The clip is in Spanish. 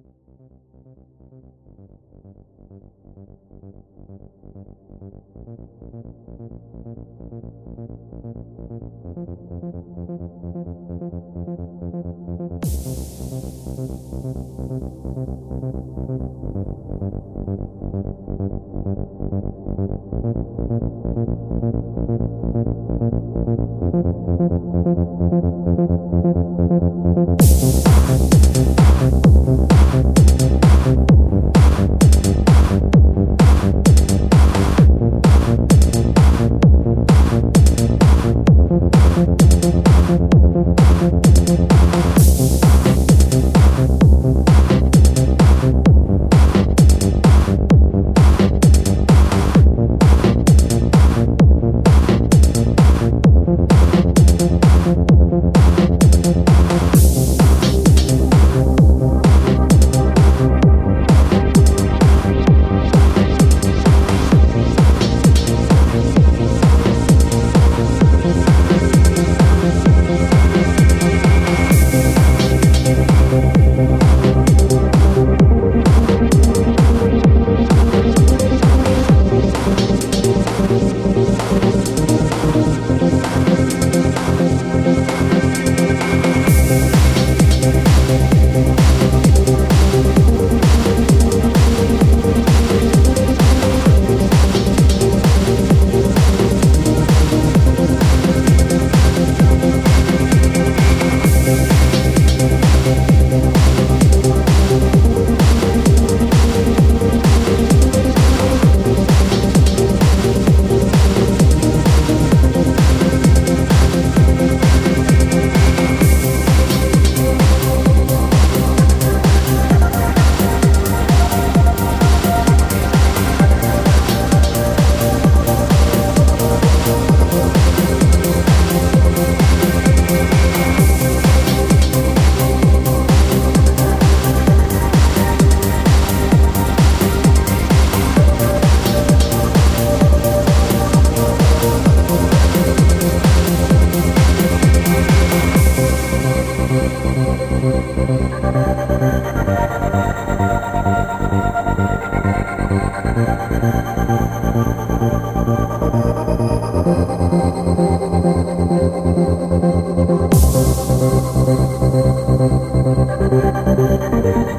Gracias.